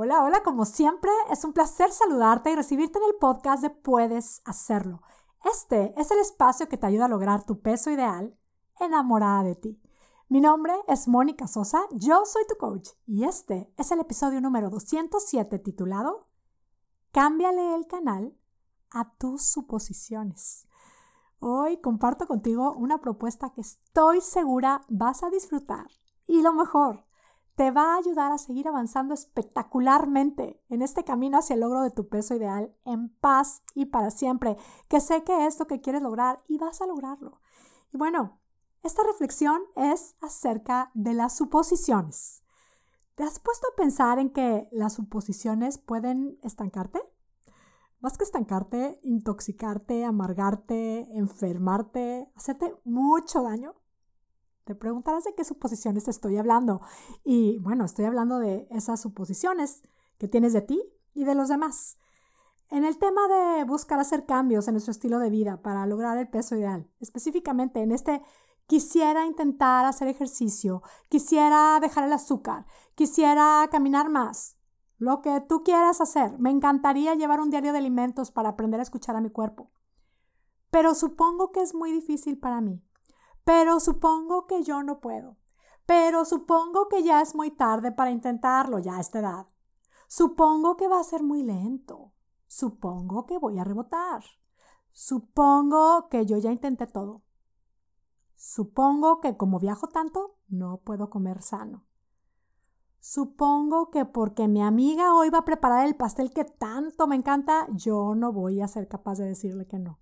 Hola, hola, como siempre, es un placer saludarte y recibirte en el podcast de Puedes Hacerlo. Este es el espacio que te ayuda a lograr tu peso ideal enamorada de ti. Mi nombre es Mónica Sosa, yo soy tu coach y este es el episodio número 207 titulado Cámbiale el canal a tus suposiciones. Hoy comparto contigo una propuesta que estoy segura vas a disfrutar y lo mejor, te va a ayudar a seguir avanzando espectacularmente en este camino hacia el logro de tu peso ideal en paz y para siempre, que sé que es lo que quieres lograr y vas a lograrlo. Y bueno, esta reflexión es acerca de las suposiciones. ¿Te has puesto a pensar en que las suposiciones pueden estancarte? Más que estancarte, intoxicarte, amargarte, enfermarte, hacerte mucho daño. Te preguntarás de qué suposiciones estoy hablando. Y bueno, estoy hablando de esas suposiciones que tienes de ti y de los demás. En el tema de buscar hacer cambios en nuestro estilo de vida para lograr el peso ideal, específicamente en este quisiera intentar hacer ejercicio, quisiera dejar el azúcar, quisiera caminar más, lo que tú quieras hacer. Me encantaría llevar un diario de alimentos para aprender a escuchar a mi cuerpo. Pero supongo que es muy difícil para mí. Pero supongo que yo no puedo. Pero supongo que ya es muy tarde para intentarlo ya a esta edad. Supongo que va a ser muy lento. Supongo que voy a rebotar. Supongo que yo ya intenté todo. Supongo que como viajo tanto, no puedo comer sano. Supongo que porque mi amiga hoy va a preparar el pastel que tanto me encanta, yo no voy a ser capaz de decirle que no.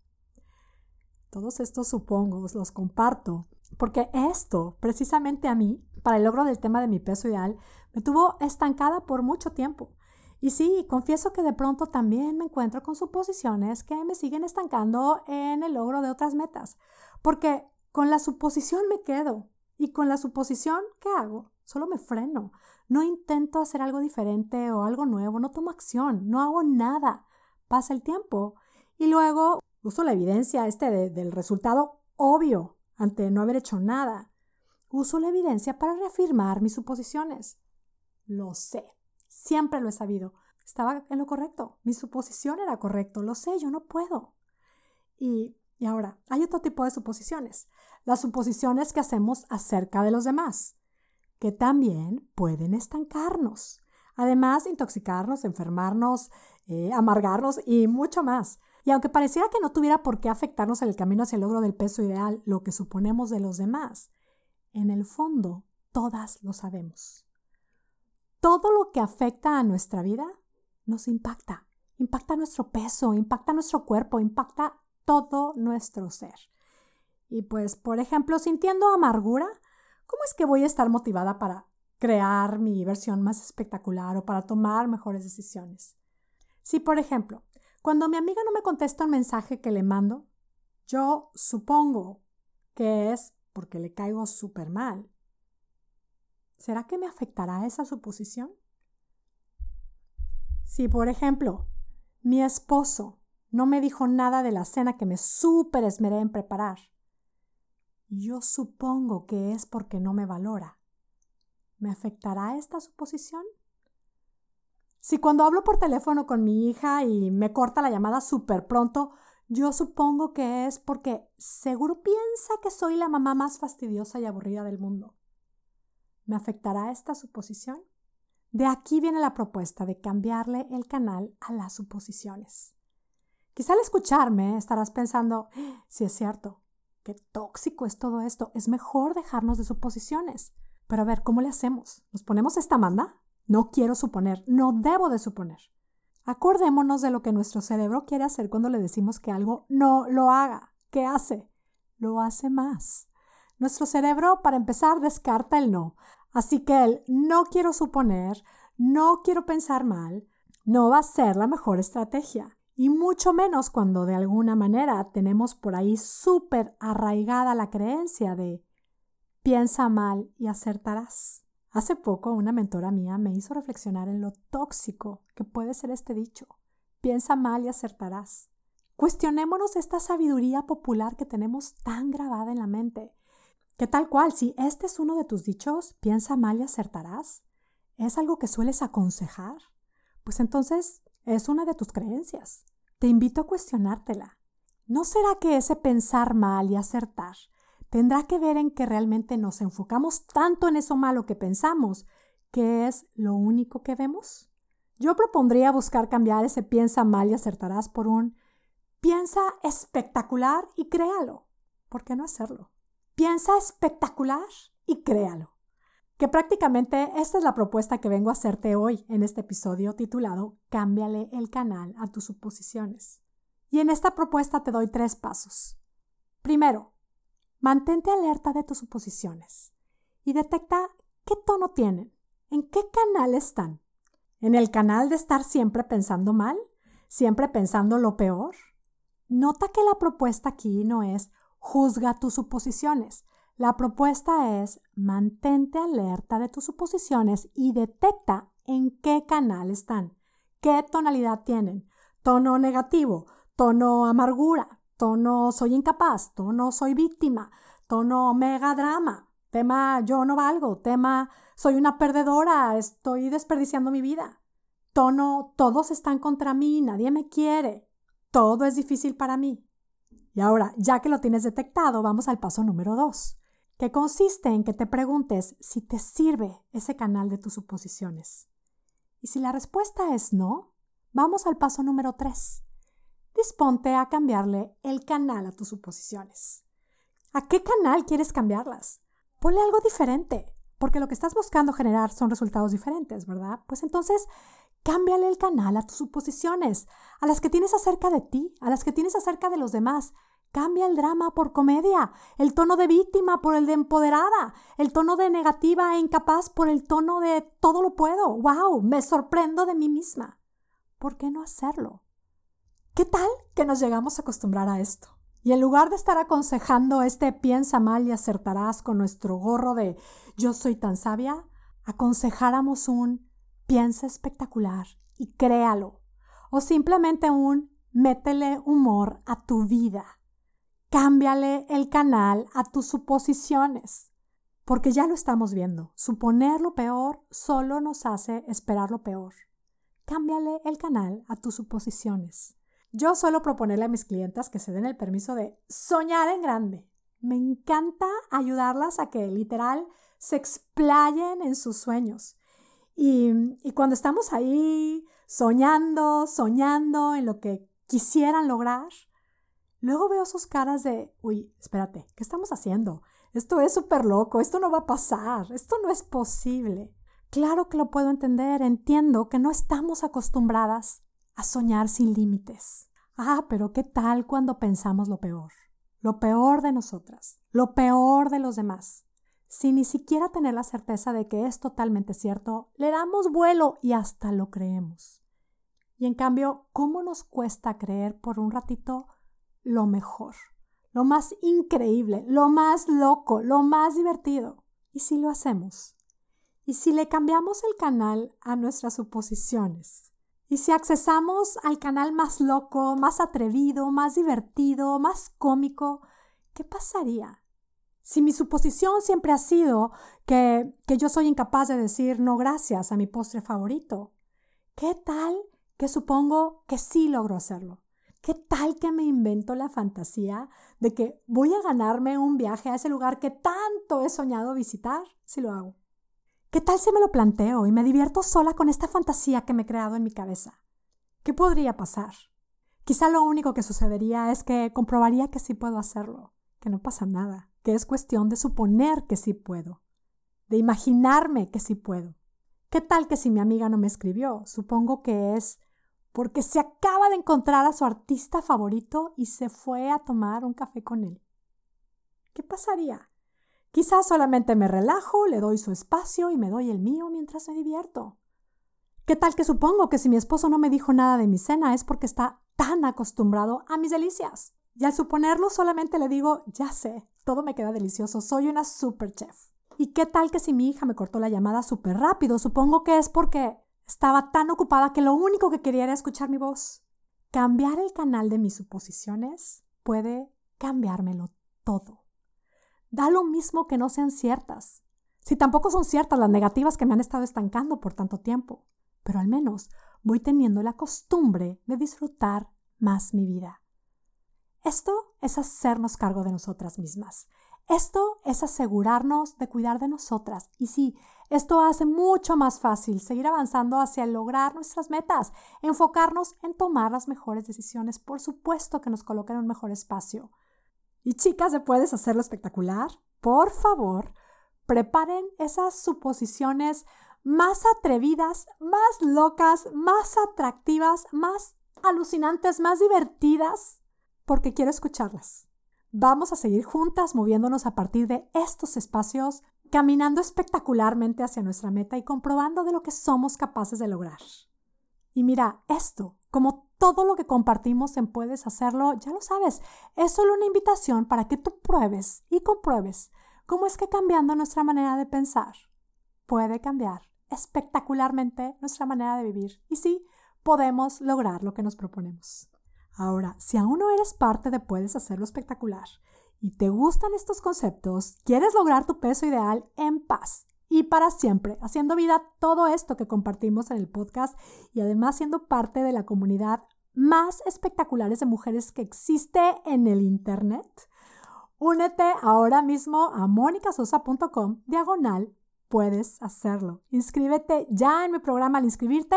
Todos estos supongos los comparto porque esto, precisamente a mí, para el logro del tema de mi peso ideal, me tuvo estancada por mucho tiempo. Y sí, confieso que de pronto también me encuentro con suposiciones que me siguen estancando en el logro de otras metas, porque con la suposición me quedo y con la suposición, ¿qué hago? Solo me freno. No intento hacer algo diferente o algo nuevo, no tomo acción, no hago nada. Pasa el tiempo y luego Uso la evidencia este del resultado obvio ante no haber hecho nada. Uso la evidencia para reafirmar mis suposiciones. Lo sé. Siempre lo he sabido. Estaba en lo correcto. Mi suposición era correcto. Lo sé, yo no puedo. Y, y ahora, hay otro tipo de suposiciones. Las suposiciones que hacemos acerca de los demás, que también pueden estancarnos. Además, intoxicarnos, enfermarnos, eh, amargarnos y mucho más. Y aunque pareciera que no tuviera por qué afectarnos en el camino hacia el logro del peso ideal, lo que suponemos de los demás, en el fondo todas lo sabemos. Todo lo que afecta a nuestra vida nos impacta. Impacta nuestro peso, impacta nuestro cuerpo, impacta todo nuestro ser. Y pues, por ejemplo, sintiendo amargura, ¿cómo es que voy a estar motivada para crear mi versión más espectacular o para tomar mejores decisiones? Si, por ejemplo, cuando mi amiga no me contesta un mensaje que le mando, yo supongo que es porque le caigo súper mal. ¿Será que me afectará esa suposición? Si, por ejemplo, mi esposo no me dijo nada de la cena que me súper esmeré en preparar, yo supongo que es porque no me valora. ¿Me afectará esta suposición? Si cuando hablo por teléfono con mi hija y me corta la llamada súper pronto, yo supongo que es porque seguro piensa que soy la mamá más fastidiosa y aburrida del mundo. ¿Me afectará esta suposición? De aquí viene la propuesta de cambiarle el canal a las suposiciones. Quizá al escucharme estarás pensando, si es cierto, qué tóxico es todo esto, es mejor dejarnos de suposiciones. Pero a ver, ¿cómo le hacemos? ¿Nos ponemos esta manda? No quiero suponer, no debo de suponer. Acordémonos de lo que nuestro cerebro quiere hacer cuando le decimos que algo no lo haga. ¿Qué hace? Lo hace más. Nuestro cerebro, para empezar, descarta el no. Así que el no quiero suponer, no quiero pensar mal, no va a ser la mejor estrategia. Y mucho menos cuando de alguna manera tenemos por ahí súper arraigada la creencia de piensa mal y acertarás. Hace poco una mentora mía me hizo reflexionar en lo tóxico que puede ser este dicho. Piensa mal y acertarás. Cuestionémonos esta sabiduría popular que tenemos tan grabada en la mente. Que tal cual, si este es uno de tus dichos, piensa mal y acertarás, ¿es algo que sueles aconsejar? pues entonces es una de tus creencias. Te invito a cuestionártela. ¿No será que ese pensar mal y acertar tendrá que ver en que realmente nos enfocamos tanto en eso malo que pensamos que es lo único que vemos? Yo propondría buscar cambiar ese piensa mal y acertarás por un piensa espectacular y créalo. ¿Por qué no hacerlo? Piensa espectacular y créalo. Que prácticamente esta es la propuesta que vengo a hacerte hoy en este episodio titulado Cámbiale el canal a tus suposiciones. Y en esta propuesta te doy tres pasos. Primero, mantente alerta de tus suposiciones y detecta qué tono tienen, en qué canal están. ¿En el canal de estar siempre pensando mal? ¿Siempre pensando lo peor? Nota que la propuesta aquí no es juzga tus suposiciones. La propuesta es mantente alerta de tus suposiciones y detecta en qué canal están, qué tonalidad tienen, tono negativo, tono amargura, tono soy incapaz, tono soy víctima, tono mega drama, tema yo no valgo, tema soy una perdedora, estoy desperdiciando mi vida, tono todos están contra mí, nadie me quiere, todo es difícil para mí. Y ahora, ya que lo tienes detectado, vamos al paso número dos, que consiste en que te preguntes si te sirve ese canal de tus suposiciones. Y si la respuesta es no, vamos al paso número tres, disponte a cambiarle el canal a tus suposiciones. ¿A qué canal quieres cambiarlas? Ponle algo diferente, porque lo que estás buscando generar son resultados diferentes, ¿verdad? Pues entonces, cámbiale el canal a tus suposiciones, a las que tienes acerca de ti, a las que tienes acerca de los demás. Cambia el drama por comedia, el tono de víctima por el de empoderada, el tono de negativa e incapaz por el tono de todo lo puedo. ¡Wow! Me sorprendo de mí misma. ¿Por qué no hacerlo? ¿Qué tal que nos llegamos a acostumbrar a esto? Y en lugar de estar aconsejando este piensa mal y acertarás con nuestro gorro de yo soy tan sabia, aconsejáramos un piensa espectacular y créalo. O simplemente un métele humor a tu vida. Cámbiale el canal a tus suposiciones. Porque ya lo estamos viendo. Suponer lo peor solo nos hace esperar lo peor. Cámbiale el canal a tus suposiciones. Yo suelo proponerle a mis clientas que se den el permiso de soñar en grande. Me encanta ayudarlas a que literal se explayen en sus sueños. Y, y cuando estamos ahí soñando, soñando en lo que quisieran lograr, luego veo sus caras de, uy, espérate, ¿qué estamos haciendo? Esto es súper loco, esto no va a pasar, esto no es posible. Claro que lo puedo entender, entiendo que no estamos acostumbradas a soñar sin límites. Ah, pero ¿qué tal cuando pensamos lo peor? Lo peor de nosotras, lo peor de los demás. Sin ni siquiera tener la certeza de que es totalmente cierto, le damos vuelo y hasta lo creemos. Y en cambio, ¿cómo nos cuesta creer por un ratito lo mejor, lo más increíble, lo más loco, lo más divertido? ¿Y si lo hacemos? ¿Y si le cambiamos el canal a nuestras suposiciones? Y si accesamos al canal más loco, más atrevido, más divertido, más cómico, ¿qué pasaría? Si mi suposición siempre ha sido que, que yo soy incapaz de decir no gracias a mi postre favorito, ¿qué tal que supongo que sí logro hacerlo? ¿Qué tal que me invento la fantasía de que voy a ganarme un viaje a ese lugar que tanto he soñado visitar si lo hago? ¿Qué tal si me lo planteo y me divierto sola con esta fantasía que me he creado en mi cabeza? ¿Qué podría pasar? Quizá lo único que sucedería es que comprobaría que sí puedo hacerlo, que no pasa nada, que es cuestión de suponer que sí puedo, de imaginarme que sí puedo. ¿Qué tal que si mi amiga no me escribió? Supongo que es porque se acaba de encontrar a su artista favorito y se fue a tomar un café con él. ¿Qué pasaría? Quizás solamente me relajo, le doy su espacio y me doy el mío mientras me divierto. ¿Qué tal que supongo que si mi esposo no me dijo nada de mi cena es porque está tan acostumbrado a mis delicias? Y al suponerlo solamente le digo, ya sé, todo me queda delicioso, soy una super chef. ¿Y qué tal que si mi hija me cortó la llamada súper rápido? Supongo que es porque estaba tan ocupada que lo único que quería era escuchar mi voz. Cambiar el canal de mis suposiciones puede cambiármelo todo. Da lo mismo que no sean ciertas. Si tampoco son ciertas las negativas que me han estado estancando por tanto tiempo. Pero al menos voy teniendo la costumbre de disfrutar más mi vida. Esto es hacernos cargo de nosotras mismas. Esto es asegurarnos de cuidar de nosotras. Y sí, esto hace mucho más fácil seguir avanzando hacia lograr nuestras metas, enfocarnos en tomar las mejores decisiones, por supuesto que nos coloquen en un mejor espacio. Y chicas, ¿se puedes hacerlo espectacular? Por favor, preparen esas suposiciones más atrevidas, más locas, más atractivas, más alucinantes, más divertidas, porque quiero escucharlas. Vamos a seguir juntas moviéndonos a partir de estos espacios, caminando espectacularmente hacia nuestra meta y comprobando de lo que somos capaces de lograr. Y mira, esto, como todo lo que compartimos en Puedes Hacerlo, ya lo sabes, es solo una invitación para que tú pruebes y compruebes cómo es que cambiando nuestra manera de pensar puede cambiar espectacularmente nuestra manera de vivir. Y sí, podemos lograr lo que nos proponemos. Ahora, si aún no eres parte de Puedes Hacerlo Espectacular y te gustan estos conceptos, quieres lograr tu peso ideal en paz y para siempre, haciendo vida todo esto que compartimos en el podcast y además siendo parte de la comunidad más espectaculares de mujeres que existe en el Internet, únete ahora mismo a monicasosa.com diagonal puedes hacerlo. Inscríbete ya en mi programa. Al inscribirte,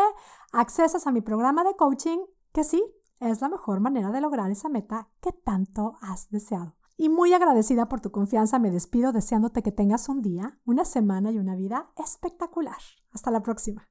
accesas a mi programa de coaching, que sí, es la mejor manera de lograr esa meta que tanto has deseado. Y muy agradecida por tu confianza, me despido deseándote que tengas un día, una semana y una vida espectacular. Hasta la próxima.